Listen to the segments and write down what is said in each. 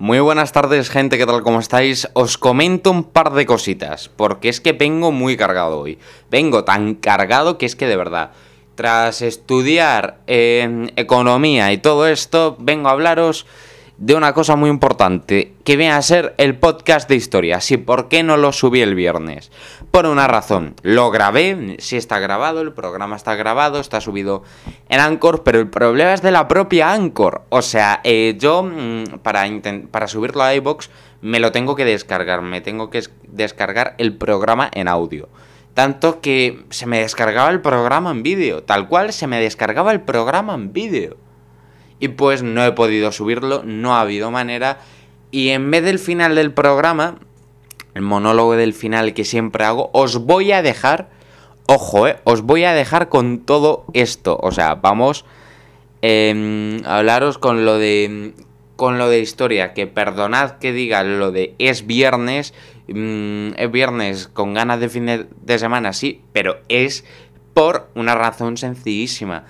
Muy buenas tardes, gente, ¿qué tal? ¿Cómo estáis? Os comento un par de cositas, porque es que vengo muy cargado hoy. Vengo tan cargado que es que de verdad, tras estudiar eh, economía y todo esto, vengo a hablaros de una cosa muy importante, que viene a ser el podcast de historia. Sí, ¿por qué no lo subí el viernes? Por una razón. Lo grabé, sí está grabado, el programa está grabado, está subido en Anchor, pero el problema es de la propia Anchor. O sea, eh, yo mm, para, para subirlo a iBox me lo tengo que descargar, me tengo que descargar el programa en audio. Tanto que se me descargaba el programa en vídeo, tal cual se me descargaba el programa en vídeo y pues no he podido subirlo, no ha habido manera. Y en vez del final del programa, el monólogo del final que siempre hago, os voy a dejar, ojo, eh, os voy a dejar con todo esto. O sea, vamos eh, a hablaros con lo de con lo de historia, que perdonad que diga lo de es viernes, mm, es viernes con ganas de fin de semana, sí, pero es por una razón sencillísima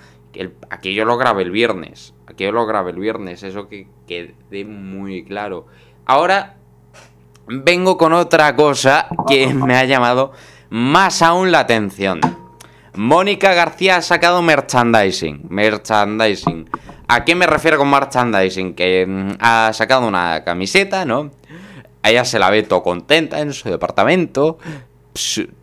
aquí yo lo grabé el viernes. Aquí yo lo grabé el viernes. Eso que quede muy claro. Ahora vengo con otra cosa que me ha llamado más aún la atención. Mónica García ha sacado merchandising. Merchandising. ¿A qué me refiero con merchandising? Que mm, ha sacado una camiseta, ¿no? Ella se la ve todo contenta en su departamento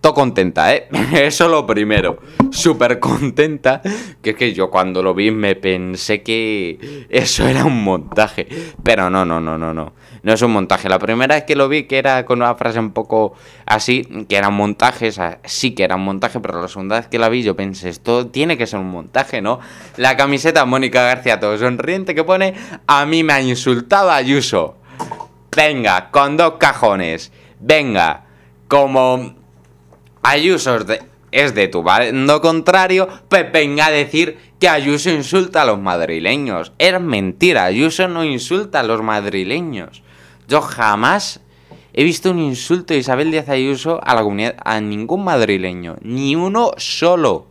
todo contenta, ¿eh? Eso lo primero. Súper contenta. Que es que yo cuando lo vi me pensé que eso era un montaje. Pero no, no, no, no, no. No es un montaje. La primera vez que lo vi, que era con una frase un poco así, que era un montaje, o sea, sí que era un montaje, pero la segunda vez que la vi yo pensé, esto tiene que ser un montaje, ¿no? La camiseta Mónica García todo sonriente que pone, a mí me ha insultado Ayuso. Venga, con dos cajones. Venga, como Ayuso es de, tu bando contrario, pues venga a decir que Ayuso insulta a los madrileños. Es mentira, Ayuso no insulta a los madrileños. Yo jamás he visto un insulto de Isabel Díaz Ayuso a la comunidad, a ningún madrileño. Ni uno solo.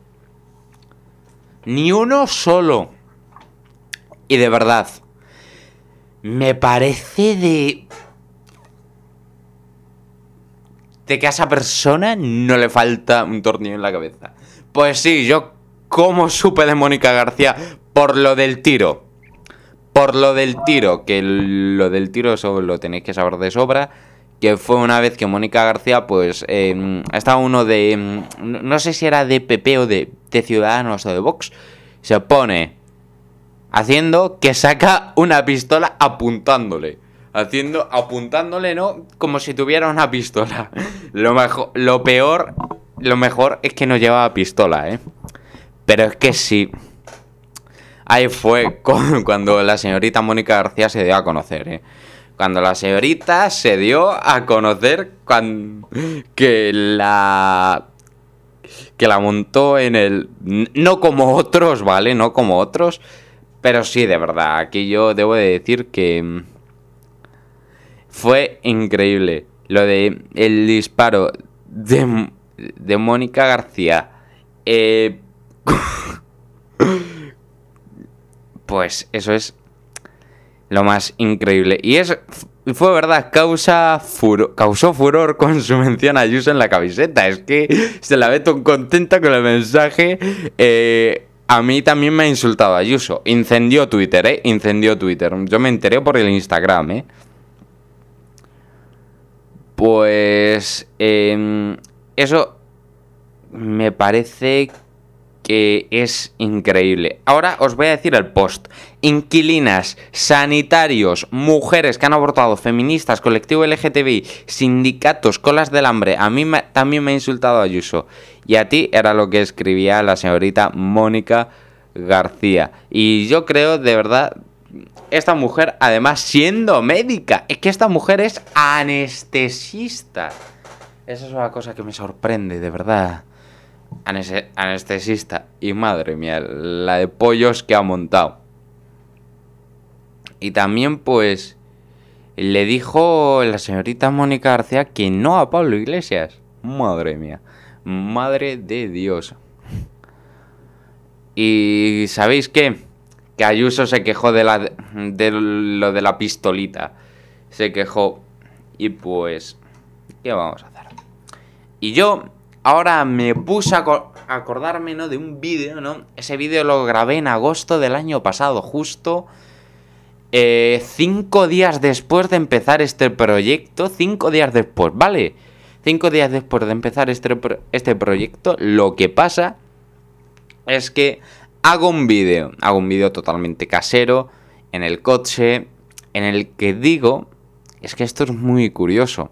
Ni uno solo. Y de verdad, me parece de de que a esa persona no le falta un tornillo en la cabeza. Pues sí, yo como supe de Mónica García por lo del tiro. Por lo del tiro, que lo del tiro eso lo tenéis que saber de sobra. Que fue una vez que Mónica García, pues, eh, estaba uno de. Em, no sé si era de PP o de, de Ciudadanos o de Vox. Se pone haciendo que saca una pistola apuntándole haciendo, apuntándole, ¿no? Como si tuviera una pistola. Lo mejor, lo peor, lo mejor es que no llevaba pistola, ¿eh? Pero es que sí. Ahí fue cuando la señorita Mónica García se dio a conocer, ¿eh? Cuando la señorita se dio a conocer que la que la montó en el no como otros, ¿vale? No como otros, pero sí, de verdad, aquí yo debo de decir que fue increíble. Lo de el disparo de, de Mónica García. Eh, pues eso es lo más increíble. Y es fue verdad, causa causó furor con su mención a Ayuso en la camiseta. Es que se la ve tan contenta con el mensaje. Eh, a mí también me ha insultado Ayuso. Incendió Twitter, ¿eh? Incendió Twitter. Yo me enteré por el Instagram, ¿eh? Pues em, eso me parece que es increíble. Ahora os voy a decir el post. Inquilinas, sanitarios, mujeres que han abortado, feministas, colectivo LGTBI, sindicatos, colas del hambre. A mí también me ha insultado Ayuso. Y a ti era lo que escribía la señorita Mónica García. Y yo creo, de verdad, esta mujer, además siendo médica, es que esta mujer es anestesista. Esa es una cosa que me sorprende, de verdad. anestesista. Y madre mía, la de pollos que ha montado. Y también, pues, le dijo la señorita Mónica García que no a Pablo Iglesias. Madre mía. Madre de Dios. Y ¿sabéis qué? Que Ayuso se quejó de, la, de lo de la pistolita. se quejó. Y pues, ¿qué vamos a hacer? Y yo ahora me puse a acordarme, ¿no? De un vídeo, ¿no? Ese vídeo lo grabé en agosto del año pasado, justo eh, cinco días después de empezar este proyecto. Cinco días después, ¿vale? Cinco días después de empezar este, este proyecto, lo que pasa es que hago un vídeo. Hago un vídeo totalmente casero, en el coche, en el que digo... Es que esto es muy curioso.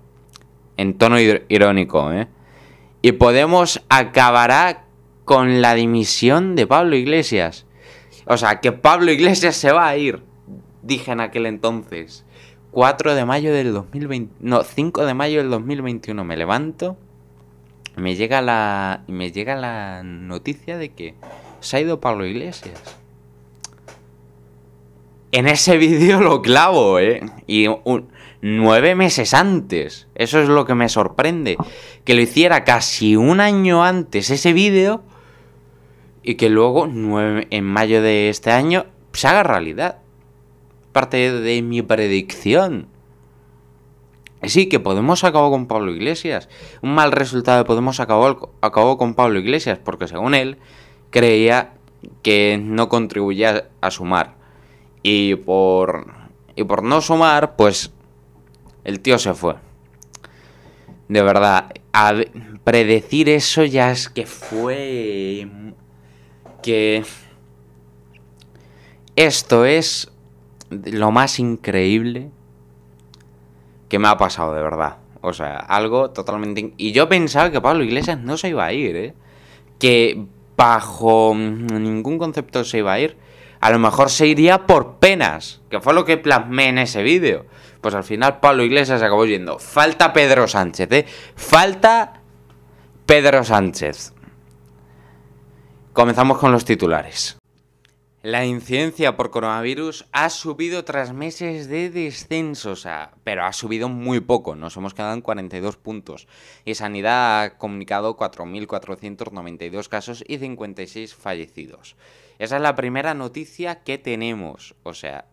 En tono irónico, ¿eh? Y Podemos acabará con la dimisión de Pablo Iglesias. O sea, que Pablo Iglesias se va a ir. Dije en aquel entonces. 4 de mayo del 2020. No, 5 de mayo del 2021 me levanto. Me llega la. Me llega la noticia de que se ha ido Pablo Iglesias. En ese vídeo lo clavo, ¿eh? Y nueve meses antes. Eso es lo que me sorprende. Que lo hiciera casi un año antes ese vídeo y que luego, en mayo de este año, se haga realidad. Parte de mi predicción. Sí, que Podemos acabó con Pablo Iglesias. Un mal resultado de Podemos acabó, acabó con Pablo Iglesias porque según él creía que no contribuía a sumar. Y por, y por no sumar, pues el tío se fue. De verdad, a predecir eso ya es que fue... Que... Esto es lo más increíble que me ha pasado, de verdad. O sea, algo totalmente... Y yo pensaba que Pablo Iglesias no se iba a ir, ¿eh? Que bajo ningún concepto se iba a ir. A lo mejor se iría por penas, que fue lo que plasmé en ese vídeo. Pues al final Pablo Iglesias acabó yendo. Falta Pedro Sánchez, ¿eh? Falta Pedro Sánchez. Comenzamos con los titulares. La incidencia por coronavirus ha subido tras meses de descenso, o sea, pero ha subido muy poco, nos hemos quedado en 42 puntos. Y Sanidad ha comunicado 4.492 casos y 56 fallecidos. Esa es la primera noticia que tenemos, o sea,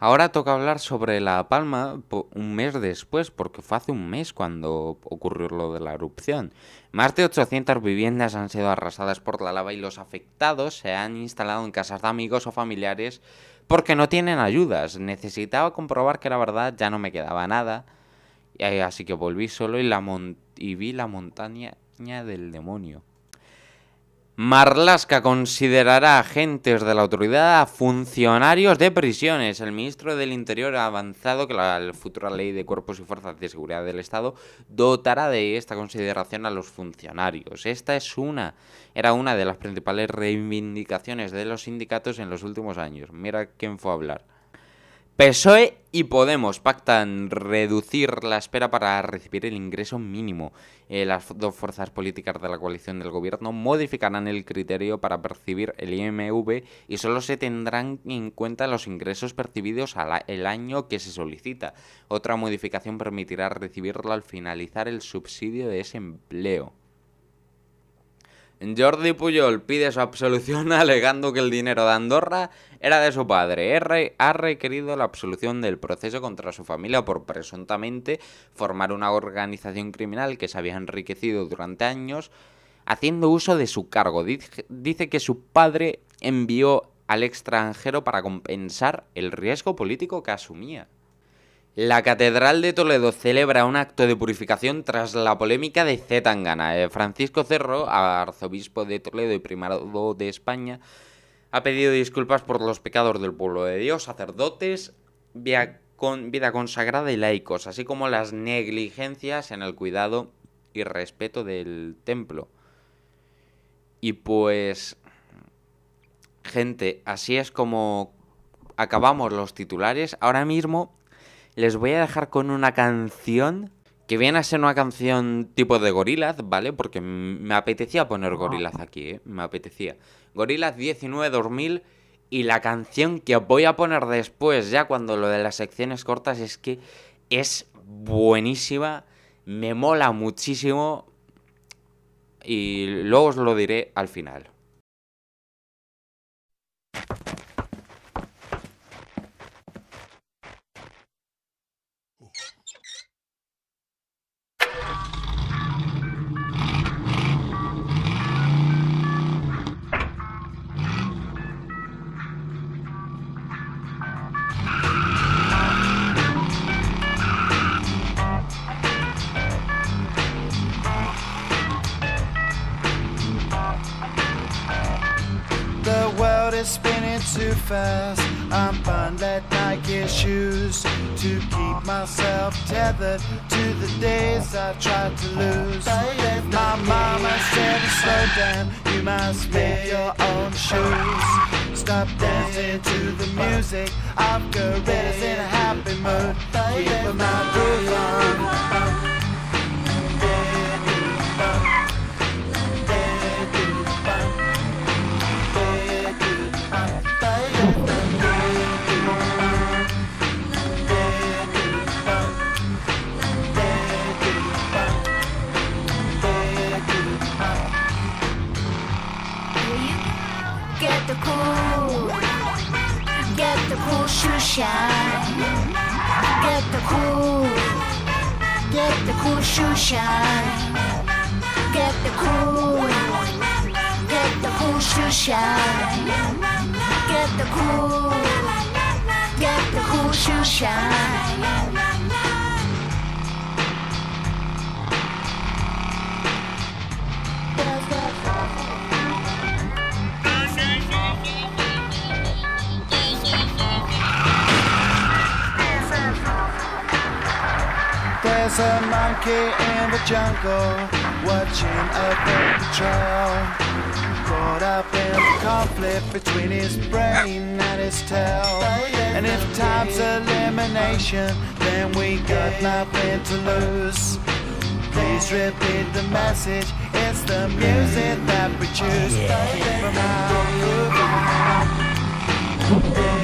Ahora toca hablar sobre La Palma un mes después, porque fue hace un mes cuando ocurrió lo de la erupción. Más de 800 viviendas han sido arrasadas por la lava y los afectados se han instalado en casas de amigos o familiares porque no tienen ayudas. Necesitaba comprobar que la verdad ya no me quedaba nada, así que volví solo y, la y vi la montaña del demonio. Marlaska considerará agentes de la autoridad a funcionarios de prisiones. El ministro del Interior ha avanzado que la futura ley de cuerpos y fuerzas de seguridad del Estado dotará de esta consideración a los funcionarios. Esta es una, era una de las principales reivindicaciones de los sindicatos en los últimos años. Mira quién fue a hablar. PSOE y Podemos pactan reducir la espera para recibir el ingreso mínimo. Eh, las dos fuerzas políticas de la coalición del gobierno modificarán el criterio para percibir el IMV y solo se tendrán en cuenta los ingresos percibidos al el año que se solicita. Otra modificación permitirá recibirlo al finalizar el subsidio de ese empleo. Jordi Puyol pide su absolución alegando que el dinero de Andorra era de su padre. R ha requerido la absolución del proceso contra su familia por presuntamente formar una organización criminal que se había enriquecido durante años haciendo uso de su cargo. Dice que su padre envió al extranjero para compensar el riesgo político que asumía. La Catedral de Toledo celebra un acto de purificación tras la polémica de Zetangana. Eh, Francisco Cerro, arzobispo de Toledo y primado de España, ha pedido disculpas por los pecados del pueblo de Dios, sacerdotes, vida, consagrada y laicos, así como las negligencias en el cuidado y respeto del templo. Y pues, gente, así es como acabamos los titulares. Ahora mismo les voy a dejar con una canción que viene a ser una canción tipo de Gorillaz, ¿vale? Porque me apetecía poner Gorillaz aquí, ¿eh? Me apetecía. Gorillaz 19-2000 y la canción que voy a poner después, ya cuando lo de las secciones cortas, es que es buenísima, me mola muchísimo y luego os lo diré al final. Fast. I'm bundled Nike shoes to keep myself tethered to the days I tried to lose. My mama said, slow down, you must make your own shoes. Stop dancing to the music of gorillas in a happy mood. Keep my groove on. Shine. Get the cool, get the cool shoe shine. Get the cool, get the cool shoe shine. Get the cool, get the cool shoe shine. There's a monkey in the jungle watching a paper trail. Caught up in the conflict between his brain and his tail. And if time's elimination, then we got nothing to lose. Please repeat the message. It's the music that we choose. Keep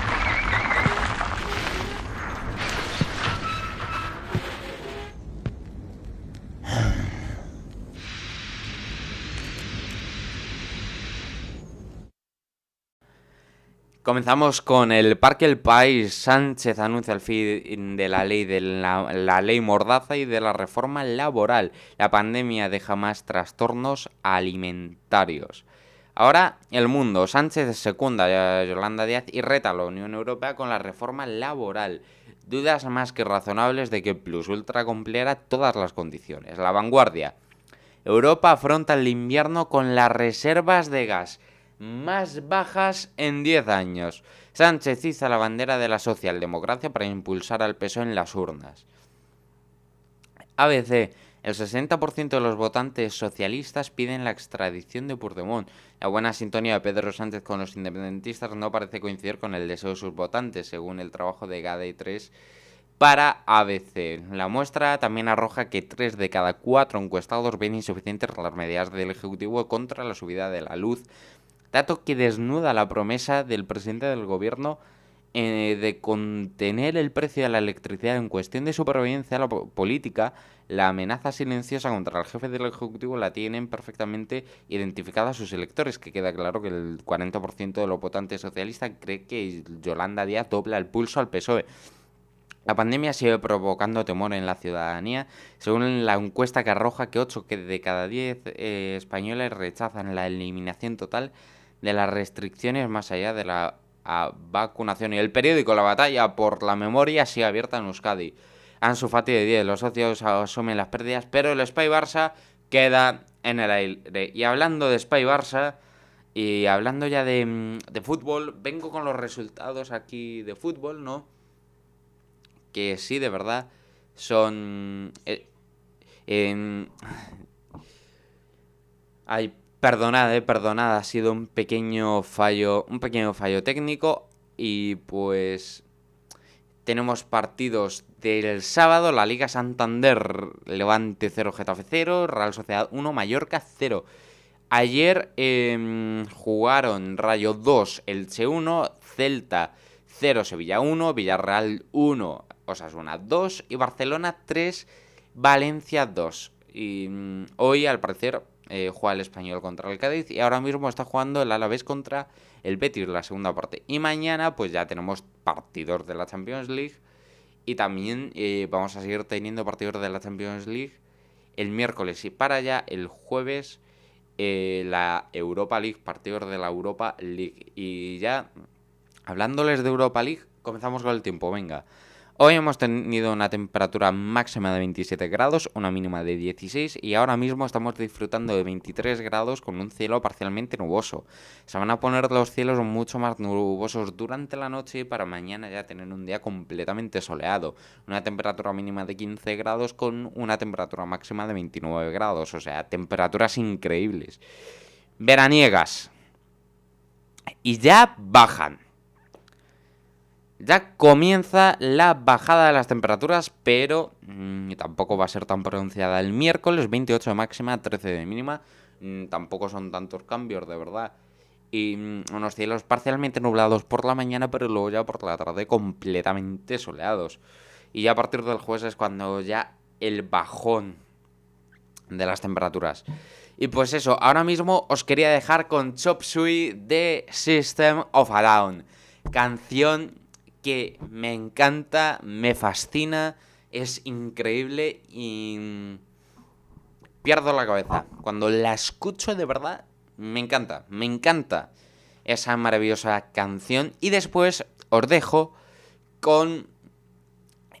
Comenzamos con el Parque El País. Sánchez anuncia el fin de la ley de la, ley Mordaza y de la reforma laboral. La pandemia deja más trastornos alimentarios. Ahora el mundo. Sánchez secunda a Yolanda Díaz y reta a la Unión Europea con la reforma laboral. Dudas más que razonables de que Plus Ultra cumpliera todas las condiciones. La vanguardia. Europa afronta el invierno con las reservas de gas más bajas en 10 años. Sánchez iza la bandera de la socialdemocracia para impulsar al peso en las urnas. ABC. El 60% de los votantes socialistas piden la extradición de Puigdemont. La buena sintonía de Pedro Sánchez con los independentistas no parece coincidir con el deseo de sus votantes, según el trabajo de GADE 3 para ABC. La muestra también arroja que 3 de cada 4 encuestados ven insuficientes las medidas del Ejecutivo contra la subida de la luz dato que desnuda la promesa del presidente del gobierno eh, de contener el precio de la electricidad en cuestión de supervivencia política, la amenaza silenciosa contra el jefe del Ejecutivo la tienen perfectamente identificada sus electores, que queda claro que el 40% de los votantes socialistas cree que Yolanda Díaz dobla el pulso al PSOE. La pandemia sigue provocando temor en la ciudadanía, según la encuesta que arroja que 8 de cada 10 eh, españoles rechazan la eliminación total de las restricciones más allá de la vacunación. Y el periódico La Batalla por la Memoria sigue abierta en Euskadi. Ansu Fati de 10. Los socios asumen las pérdidas, pero el Spy Barça queda en el aire. Y hablando de Spy Barça y hablando ya de, mm, de fútbol, vengo con los resultados aquí de fútbol, ¿no? Que sí, de verdad, son... eh, perdonad, eh, perdonad, ha sido un pequeño fallo, técnico y pues tenemos partidos del sábado, la Liga Santander, Levante 0, Getafe 0, Real Sociedad 1, Mallorca 0. Ayer em, jugaron Rayo 2, Elche 1, Celta 0, Sevilla 1, Villarreal 1, Osasuna 2 y Barcelona 3, Valencia 2. Y mm, hoy, al parecer, eh, juega el español contra el Cádiz y ahora mismo está jugando el Alavés contra el Betis, la segunda parte. Y mañana, pues ya tenemos partidos de la Champions League y también eh, vamos a seguir teniendo partidos de la Champions League el miércoles y para allá el jueves eh, la Europa League, partidos de la Europa League. Y ya hablándoles de Europa League, comenzamos con el tiempo, venga. Hoy hemos tenido una temperatura máxima de 27 grados, una mínima de 16 y ahora mismo estamos disfrutando de 23 grados con un cielo parcialmente nuboso. Se van a poner los cielos mucho más nubosos durante la noche y para mañana ya tener un día completamente soleado. Una temperatura mínima de 15 grados con una temperatura máxima de 29 grados, o sea, temperaturas increíbles. Veraniegas. Y ya bajan. Ya comienza la bajada de las temperaturas, pero mm, tampoco va a ser tan pronunciada el miércoles, 28 de máxima, 13 de mínima. Mm, tampoco son tantos cambios, de verdad. Y mm, unos cielos parcialmente nublados por la mañana, pero luego ya por la tarde completamente soleados. Y ya a partir del jueves es cuando ya el bajón de las temperaturas. Y pues eso, ahora mismo os quería dejar con Chop Suey de System of a Down. Canción que me encanta, me fascina, es increíble y pierdo la cabeza. Cuando la escucho de verdad, me encanta, me encanta esa maravillosa canción. Y después os dejo con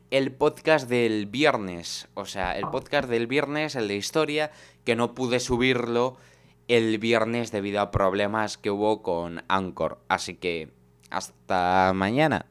el podcast del viernes. O sea, el podcast del viernes, el de historia, que no pude subirlo el viernes debido a problemas que hubo con Anchor. Así que hasta mañana.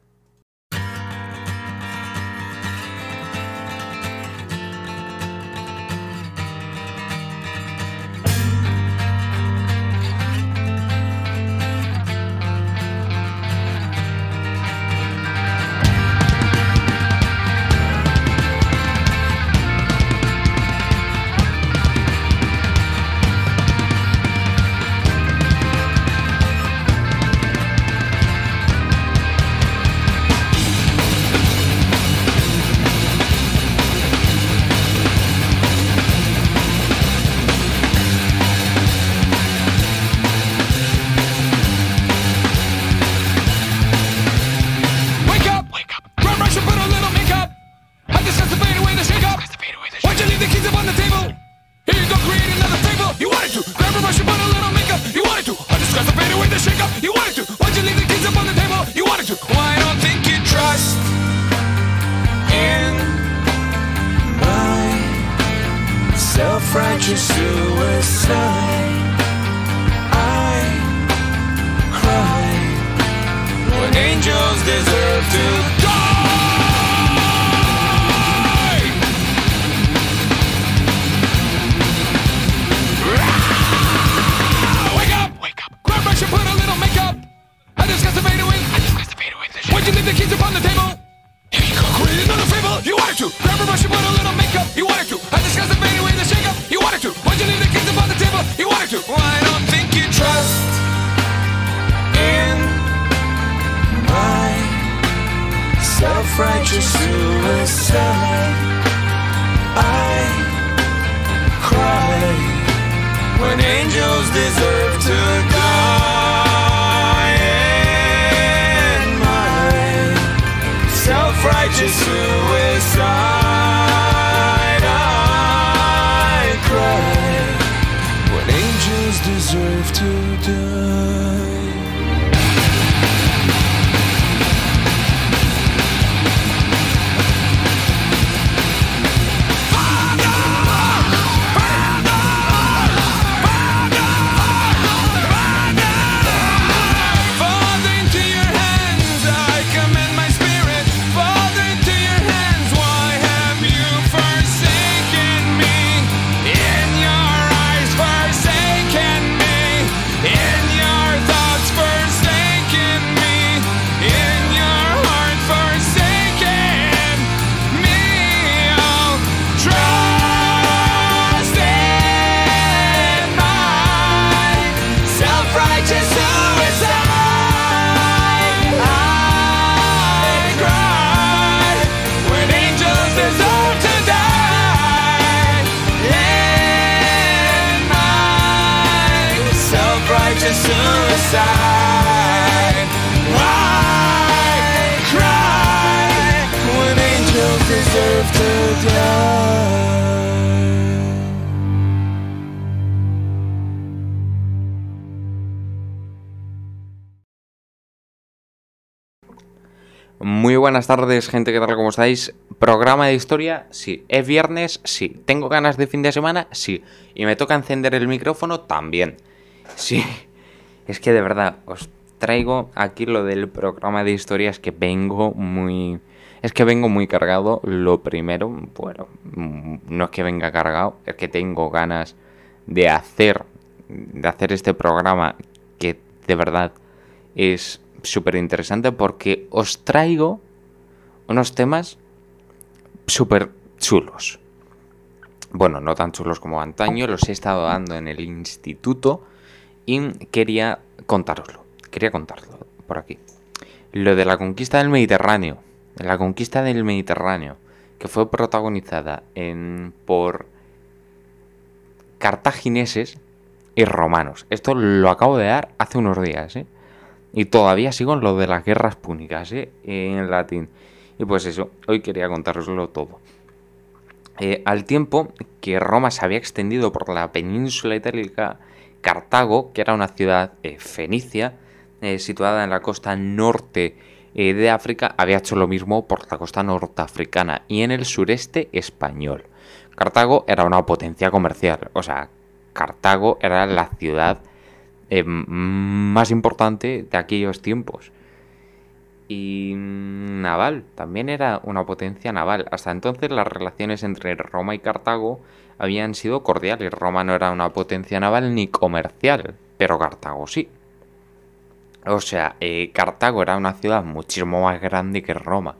Self-righteous suicide, I cry when angels deserve to die. Muy buenas tardes, gente, ¿qué tal? ¿Cómo estáis? ¿Programa de historia? Sí. ¿Es viernes? Sí. ¿Tengo ganas de fin de semana? Sí. ¿Y me toca encender el micrófono? También. Sí. Es que de verdad, os traigo aquí lo del programa de historia, es que vengo muy... Es que vengo muy cargado. Lo primero, bueno, mm, no es que venga cargado, es que tengo ganas de hacer, de hacer este programa que de verdad es súper interesante porque os traigo unos temas súper chulos. Bueno, no tan chulos como antaño, los he estado dando en el instituto y quería contároslo. Quería contarlo por aquí. Lo de la conquista del Mediterráneo. La conquista del Mediterráneo, que fue protagonizada en, por cartagineses y romanos. Esto lo acabo de dar hace unos días, ¿eh? Y todavía sigo en lo de las guerras púnicas, ¿eh? En latín. Y pues eso, hoy quería contároslo todo. Eh, al tiempo que Roma se había extendido por la península itálica, Cartago, que era una ciudad eh, fenicia, eh, situada en la costa norte eh, de África, había hecho lo mismo por la costa norteafricana y en el sureste español. Cartago era una potencia comercial, o sea, Cartago era la ciudad más importante de aquellos tiempos. Y naval, también era una potencia naval. Hasta entonces las relaciones entre Roma y Cartago habían sido cordiales. Roma no era una potencia naval ni comercial, pero Cartago sí. O sea, eh, Cartago era una ciudad muchísimo más grande que Roma.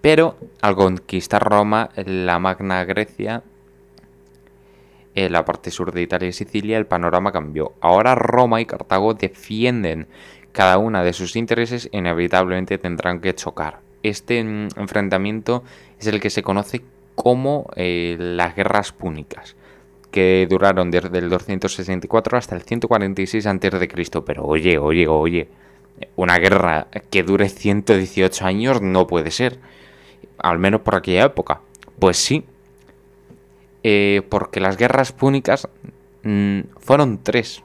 Pero al conquistar Roma, la Magna Grecia, en la parte sur de Italia y Sicilia, el panorama cambió. Ahora Roma y Cartago defienden cada una de sus intereses e inevitablemente tendrán que chocar. Este mm, enfrentamiento es el que se conoce como eh, las guerras púnicas, que duraron desde el 264 hasta el 146 a.C. Pero oye, oye, oye, una guerra que dure 118 años no puede ser, al menos por aquella época. Pues sí, eh, porque las guerras púnicas mm, fueron tres.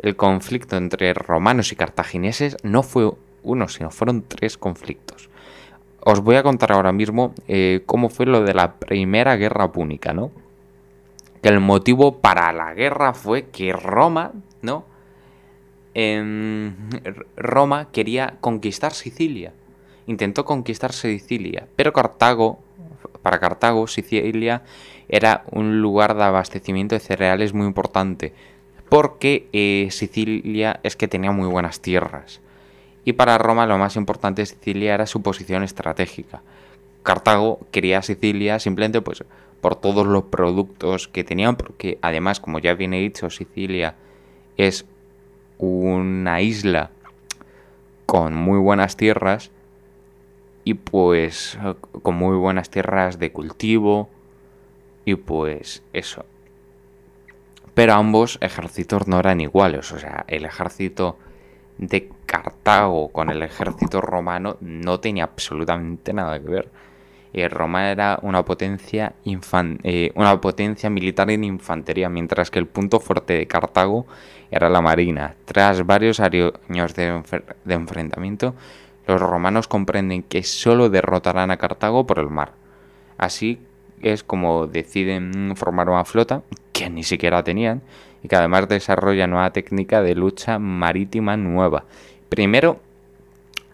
El conflicto entre romanos y cartagineses no fue uno, sino fueron tres conflictos. Os voy a contar ahora mismo eh, cómo fue lo de la primera guerra púnica, ¿no? Que el motivo para la guerra fue que Roma, ¿no? Em, Roma quería conquistar Sicilia. Intentó conquistar Sicilia, pero Cartago, para Cartago, Sicilia era un lugar de abastecimiento de cereales muy importante, porque eh, Sicilia es que tenía muy buenas tierras. Y para Roma lo más importante de Sicilia era su posición estratégica. Cartago quería Sicilia simplemente pues por todos los productos que tenían, porque además, como ya viene dicho, Sicilia es una isla con muy buenas tierras y pues con muy buenas tierras de cultivo y pues eso. Pero ambos ejércitos no eran iguales, o sea, el ejército de Cartago con el ejército romano no tenía absolutamente nada que ver. Eh, Roma era una potencia, infan- eh, una potencia militar en infantería, mientras que el punto fuerte de Cartago era la marina. Tras varios años de, enfrentamiento, los romanos comprenden que solo derrotarán a Cartago por el mar. Así es como deciden formar una flota que ni siquiera tenían y que además desarrolla nueva técnica de lucha marítima nueva. Primero,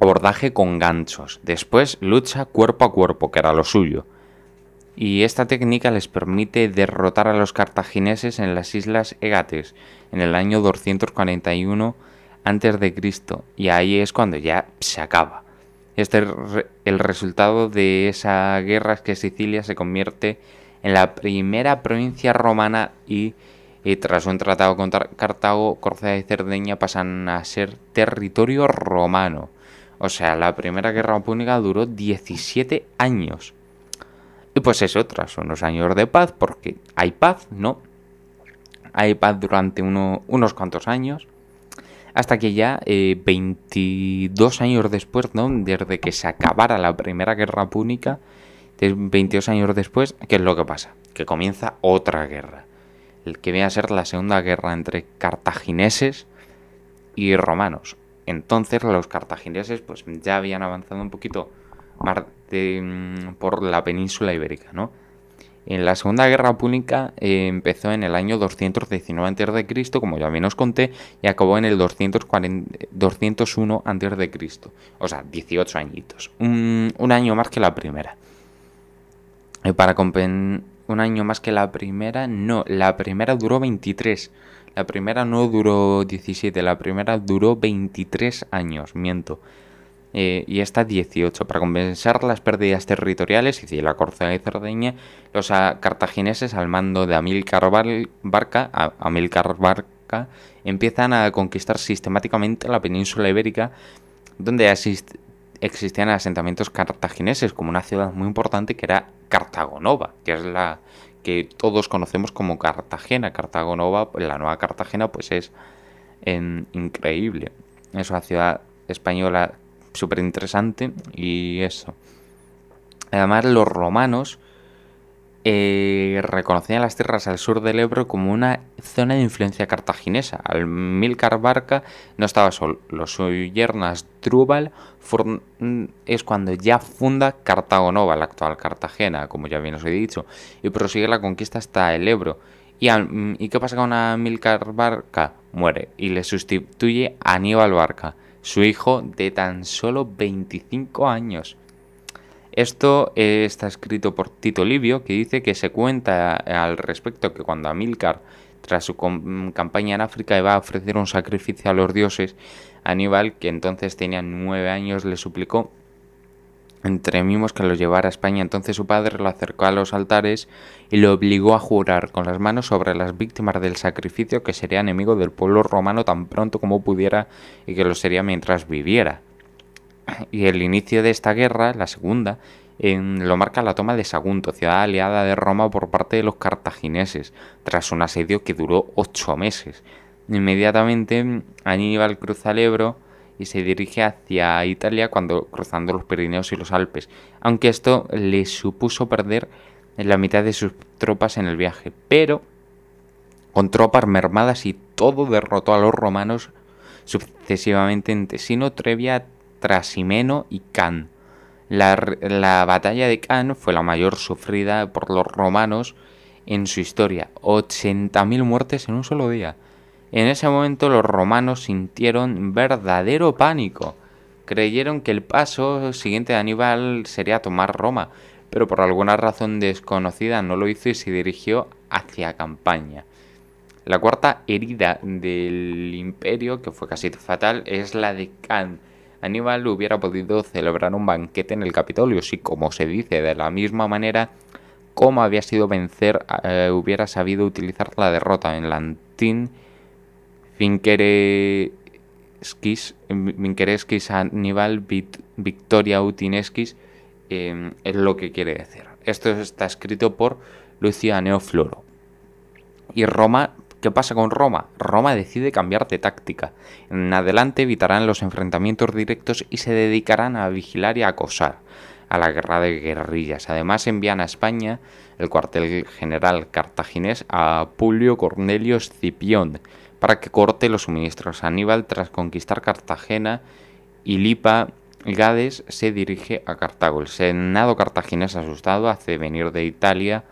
abordaje con ganchos, después lucha cuerpo a cuerpo, que era lo suyo. Y esta técnica les permite derrotar a los cartagineses en las islas Égates en el año 241 antes de Cristo y ahí es cuando ya se acaba. Este re- el resultado de esa guerra es que Sicilia se convierte en la primera provincia romana y, y tras un tratado con Cartago, Córcega y Cerdeña pasan a ser territorio romano. O sea, la primera guerra púnica duró 17 años. Y pues eso, tras unos años de paz, porque hay paz, ¿no? Hay paz durante uno- unos cuantos años. hasta que ya eh, 22 años después, ¿no? Desde que se acabara la Primera Guerra Púnica, de- 22 años después, ¿qué es lo que pasa? Que comienza otra guerra, el que viene a ser la Segunda Guerra entre cartagineses y romanos. Entonces los cartagineses pues ya habían avanzado un poquito mm, por la península ibérica, ¿no? En la Segunda Guerra Púnica eh, empezó en el año 219 a.C., como ya bien os conté, y acabó en el 240 201 a.C. O sea, 18 añitos. Un, año más que la primera. Y para compen... Un año más que la primera, no, la primera duró 23. La primera no duró 17, la primera duró 23 años, miento. Eh, y esta 18. Para compensar las pérdidas territoriales, y la Córcega y Cerdeña, los cartagineses al mando de Amílcar Bar- Barca, Barca, empiezan a conquistar sistemáticamente la península ibérica, donde existían asentamientos cartagineses, como una ciudad muy importante que era Cartago Nova, que es la que todos conocemos como Cartagena. Cartago Nova, la nueva Cartagena, pues es en- increíble. Es una ciudad española súper interesante y eso. Además, los romanos eh, reconocían las tierras al sur del Ebro como una zona de influencia cartaginesa. Almílcar Barca no estaba solo. Su yerno Asdrúbal for- es cuando ya funda Cartago Nova, la actual Cartagena, como ya bien os he dicho, y prosigue la conquista hasta el Ebro. ¿Y, Al- ¿y qué pasa con Amílcar Barca? Muere y le sustituye Aníbal Barca, su hijo de tan solo 25 años. Esto eh, está escrito por Tito Livio, que dice que se cuenta eh, al respecto que cuando Amílcar, tras su campaña en África, iba a ofrecer un sacrificio a los dioses, Aníbal, que entonces tenía nueve años, le suplicó entre mimos que lo llevara a España. Entonces su padre lo acercó a los altares y lo obligó a jurar con las manos sobre las víctimas del sacrificio que sería enemigo del pueblo romano tan pronto como pudiera y que lo sería mientras viviera. Y el inicio de esta guerra, la segunda, en- lo marca la toma de Sagunto, ciudad aliada de Roma por parte de los cartagineses, tras un asedio que duró ocho meses. Inmediatamente Aníbal cruza el Ebro y se dirige hacia Italia cuando cruzando los Pirineos y los Alpes, aunque esto le supuso perder la mitad de sus tropas en el viaje, pero con tropas mermadas y todo derrotó a los romanos sucesivamente en Tesino, Trevia, Trasimeno y Can. La, la batalla de Can fue la mayor sufrida por los romanos en su historia, 80.000 muertes en un solo día. En ese momento los romanos sintieron verdadero pánico. Creyeron que el paso siguiente de Aníbal sería tomar Roma, pero por alguna razón desconocida no lo hizo y se dirigió hacia Campaña. La cuarta herida del imperio, que fue casi fatal, es la de Can. Aníbal hubiera podido celebrar un banquete en el Capitolio, si como se dice, de la misma manera como había sido vencer, eh, hubiera sabido utilizar la derrota en Lantín, Finkereskis, Aníbal, Victoria Utinesquis, eh, es lo que quiere decir. Esto está escrito por Lucio Aneo Floro. Y Roma, ¿qué pasa con Roma? Roma decide cambiar de táctica. En adelante evitarán los enfrentamientos directos y se dedicarán a vigilar y a acosar a la guerra de guerrillas. Además envían a España el cuartel general cartaginés a Publio Cornelio Escipión para que corte los suministros. Aníbal, tras conquistar Cartagena y Lipa, Gades se dirige a Cartago. El senado cartaginés asustado hace venir de Italia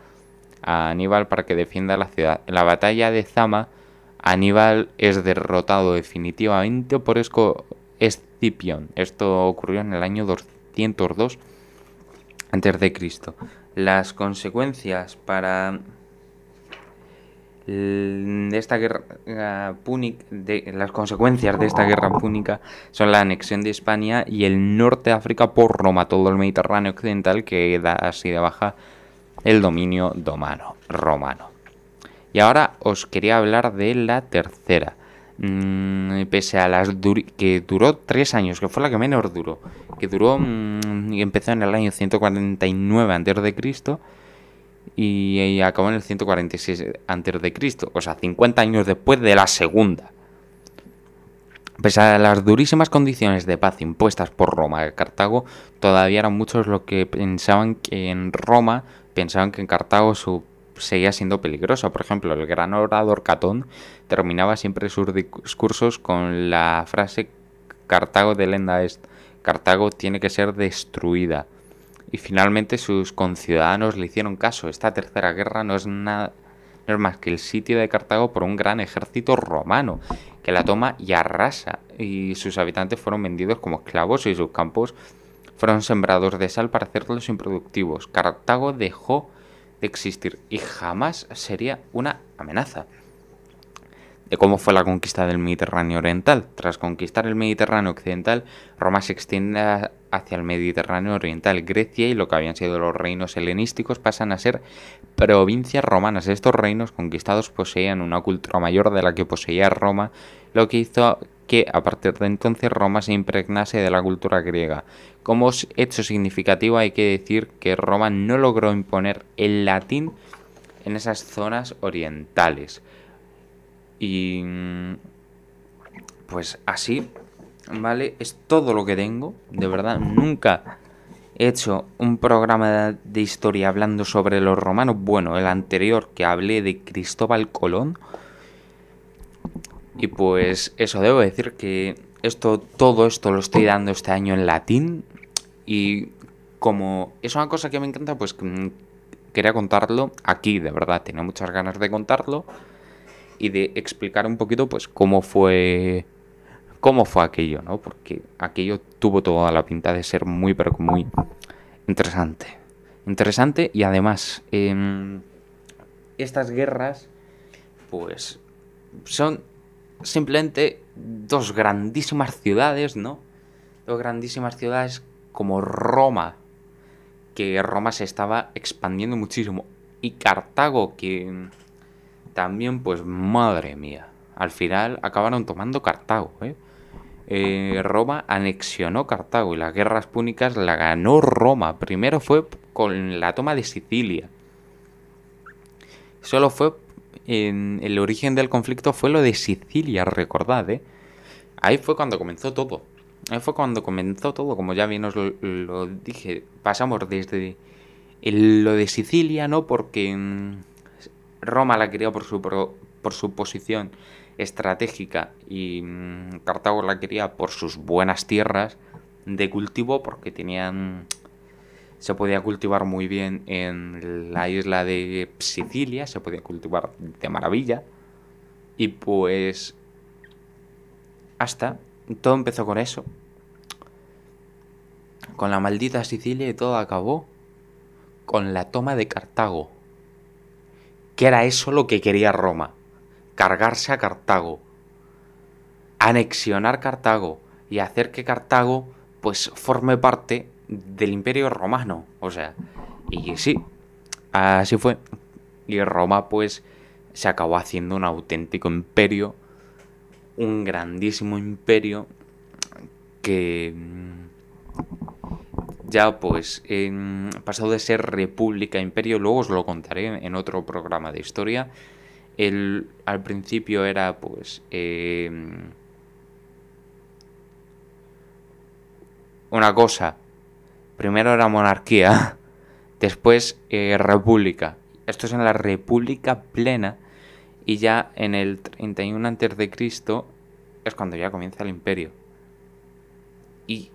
a Aníbal para que defienda la ciudad. En la batalla de Zama, Aníbal es derrotado definitivamente por Escipión. Esto ocurrió en el año 202 antes de Cristo. Las consecuencias para de esta guerra púnica, de, las consecuencias de esta guerra púnica son la anexión de España y el norte de África por Roma, todo el Mediterráneo occidental que da así de baja el dominio domano, romano. Y ahora os quería hablar de la tercera. Mm, pese a las duri- que duró tres años, que fue la que menos duró, que duró mm, y empezó en el año 149 antes de Cristo y, y acabó en el 146 antes o sea, 50 años después de la segunda. Pese a las durísimas condiciones de paz impuestas por Roma a Cartago, todavía eran muchos los que pensaban que en Roma, pensaban que en Cartago su seguía siendo peligrosa. Por ejemplo, el gran orador Catón terminaba siempre sus discursos con la frase Cartago de lenda est, Cartago tiene que ser destruida. Y finalmente sus conciudadanos le hicieron caso. Esta tercera guerra no es nada no es más que el sitio de Cartago por un gran ejército romano que la toma y arrasa. Y sus habitantes fueron vendidos como esclavos y sus campos fueron sembrados de sal para hacerlos improductivos. Cartago dejó de existir y jamás sería una amenaza. De cómo fue la conquista del Mediterráneo Oriental. Tras conquistar el Mediterráneo Occidental, Roma se extiende hacia el Mediterráneo Oriental. Grecia y lo que habían sido los reinos helenísticos pasan a ser provincias romanas. Estos reinos conquistados poseían una cultura mayor de la que poseía Roma, lo que hizo que a partir de entonces Roma se impregnase de la cultura griega. Como hecho significativo hay que decir que Roma no logró imponer el latín en esas zonas orientales. Y mm, pues así, ¿vale? Es todo lo que tengo, de verdad. Nunca he hecho un programa de historia hablando sobre los romanos. Bueno, el anterior que hablé de Cristóbal Colón. Y pues eso, debo decir que esto, todo esto lo estoy dando este año en latín. Y como es una cosa que me encanta, pues mm, quería contarlo aquí, de verdad. Tenía muchas ganas de contarlo y de explicar un poquito pues cómo fue cómo fue aquello, ¿no? Porque aquello tuvo toda la pinta de ser muy pero muy interesante. Interesante y además em, estas guerras pues son simplemente dos grandísimas ciudades, ¿no? Dos grandísimas ciudades como Roma, que Roma se estaba expandiendo muchísimo y Cartago que también, pues madre mía. Al final acabaron tomando Cartago, ¿eh? Eh, Roma anexionó Cartago y las guerras púnicas la ganó Roma. Primero fue con la toma de Sicilia. Solo fue el origen del conflicto fue lo de Sicilia, recordad, ¿eh? Ahí fue cuando comenzó todo. Ahí fue cuando comenzó todo, como ya bien os lo, dije. Pasamos desde lo de Sicilia, ¿no? Porque mm, Roma la quería por su, pro- por su posición estratégica y mm, Cartago la quería por sus buenas tierras de cultivo porque tenían se podía cultivar muy bien en la isla de Sicilia, se podía cultivar de maravilla y pues hasta todo empezó con eso. Con la maldita Sicilia y todo acabó con la toma de Cartago que era eso lo que quería Roma, cargarse a Cartago, anexionar Cartago y hacer que Cartago pues forme parte del imperio romano, o sea, y sí, así fue. Y Roma pues se acabó haciendo un auténtico imperio, un grandísimo imperio que mm, ya pues em, pasado de ser república a imperio, luego os lo contaré en otro programa de historia. El, al principio era pues em, una cosa. Primero era monarquía, después eh, república. Esto es en la república plena y ya en el 31 antes de Cristo es cuando ya comienza el imperio. Y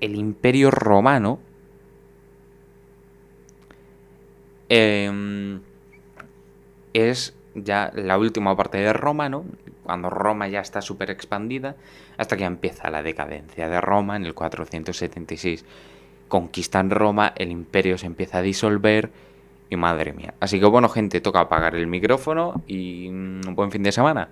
el imperio romano em, es ya la última parte de Roma, ¿no? Cuando Roma ya está súper expandida, hasta que empieza la decadencia de Roma en el 476. Conquistan Roma, el imperio se empieza a disolver y madre mía. Así que bueno, gente, toca apagar el micrófono y un buen fin de semana.